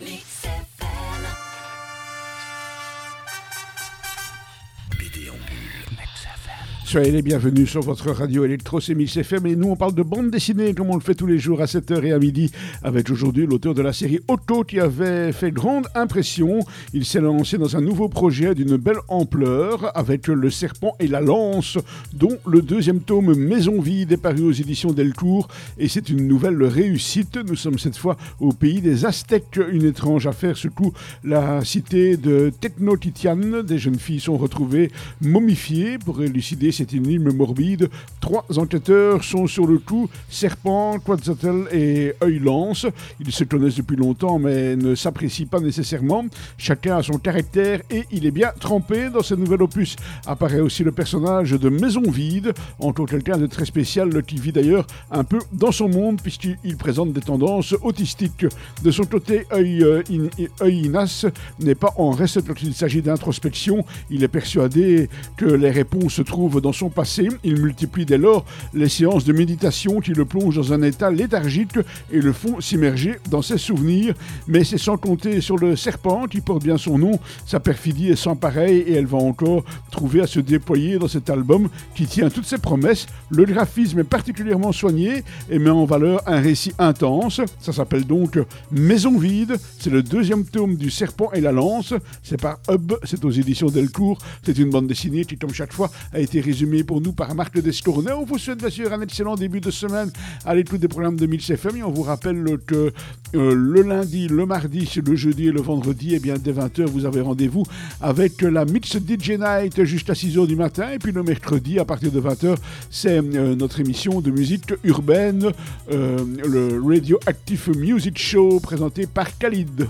BD en bulle. Soyez les bienvenus sur votre radio électro Mix FM et nous on parle de bande dessinée comme on le fait tous les jours à 7h et à midi avec aujourd'hui l'auteur de la série Otto qui avait fait grande impression. Il s'est lancé dans un nouveau projet d'une belle ampleur avec Le Serpent et la Lance dont le deuxième tome Maison Vide est paru aux éditions Delcourt et c'est une nouvelle réussite. Nous sommes cette fois au pays des Aztèques, une étrange affaire surtout la cité de Technotitian. Des jeunes filles sont retrouvées momifiées pour élucider cette énigme morbide. Trois enquêteurs sont sur le coup, Serpent, Quetzalcoatl et Œil Lance. Ils se connaissent depuis longtemps mais ne s'apprécient pas nécessairement. Chacun a son caractère et il est bien trempé dans ce nouvel opus. Apparaît aussi le personnage de Maison Vide, encore quelqu'un de très spécial qui vit d'ailleurs un peu dans son monde puisqu'il présente des tendances autistiques. De son côté, Œil, euh, Inas n'est pas en reste quand il s'agit d'introspection. Il est persuadé que les réponses se trouvent dans son passé. Il multiplie dès lors les séances de méditation qui le plongent dans un état léthargique et le font s'immerger dans ses souvenirs. Mais c'est sans compter sur le serpent qui porte bien son nom. Sa perfidie est sans pareil et elle va encore trouver à se déployer dans cet album qui tient toutes ses promesses. Le graphisme est particulièrement soigné et met en valeur un récit intense. Ça s'appelle donc Maison vide. C'est le deuxième tome du Serpent et la Lance. C'est par Hub, c'est aux éditions Delcourt. C'est une bande dessinée qui, comme chaque fois, a été résumée pour nous par Marc Descournay. On vous souhaite bien sûr un excellent début de semaine à l'écoute des programmes de Mix FM et on vous rappelle que euh, le lundi, le mardi, le jeudi et le vendredi, eh bien, dès 20h, vous avez rendez-vous avec la Mix DJ Night juste à 6h du matin et puis le mercredi à partir de 20h, c'est euh, notre émission de musique urbaine, euh, le Radio Active Music Show présenté par Khalid.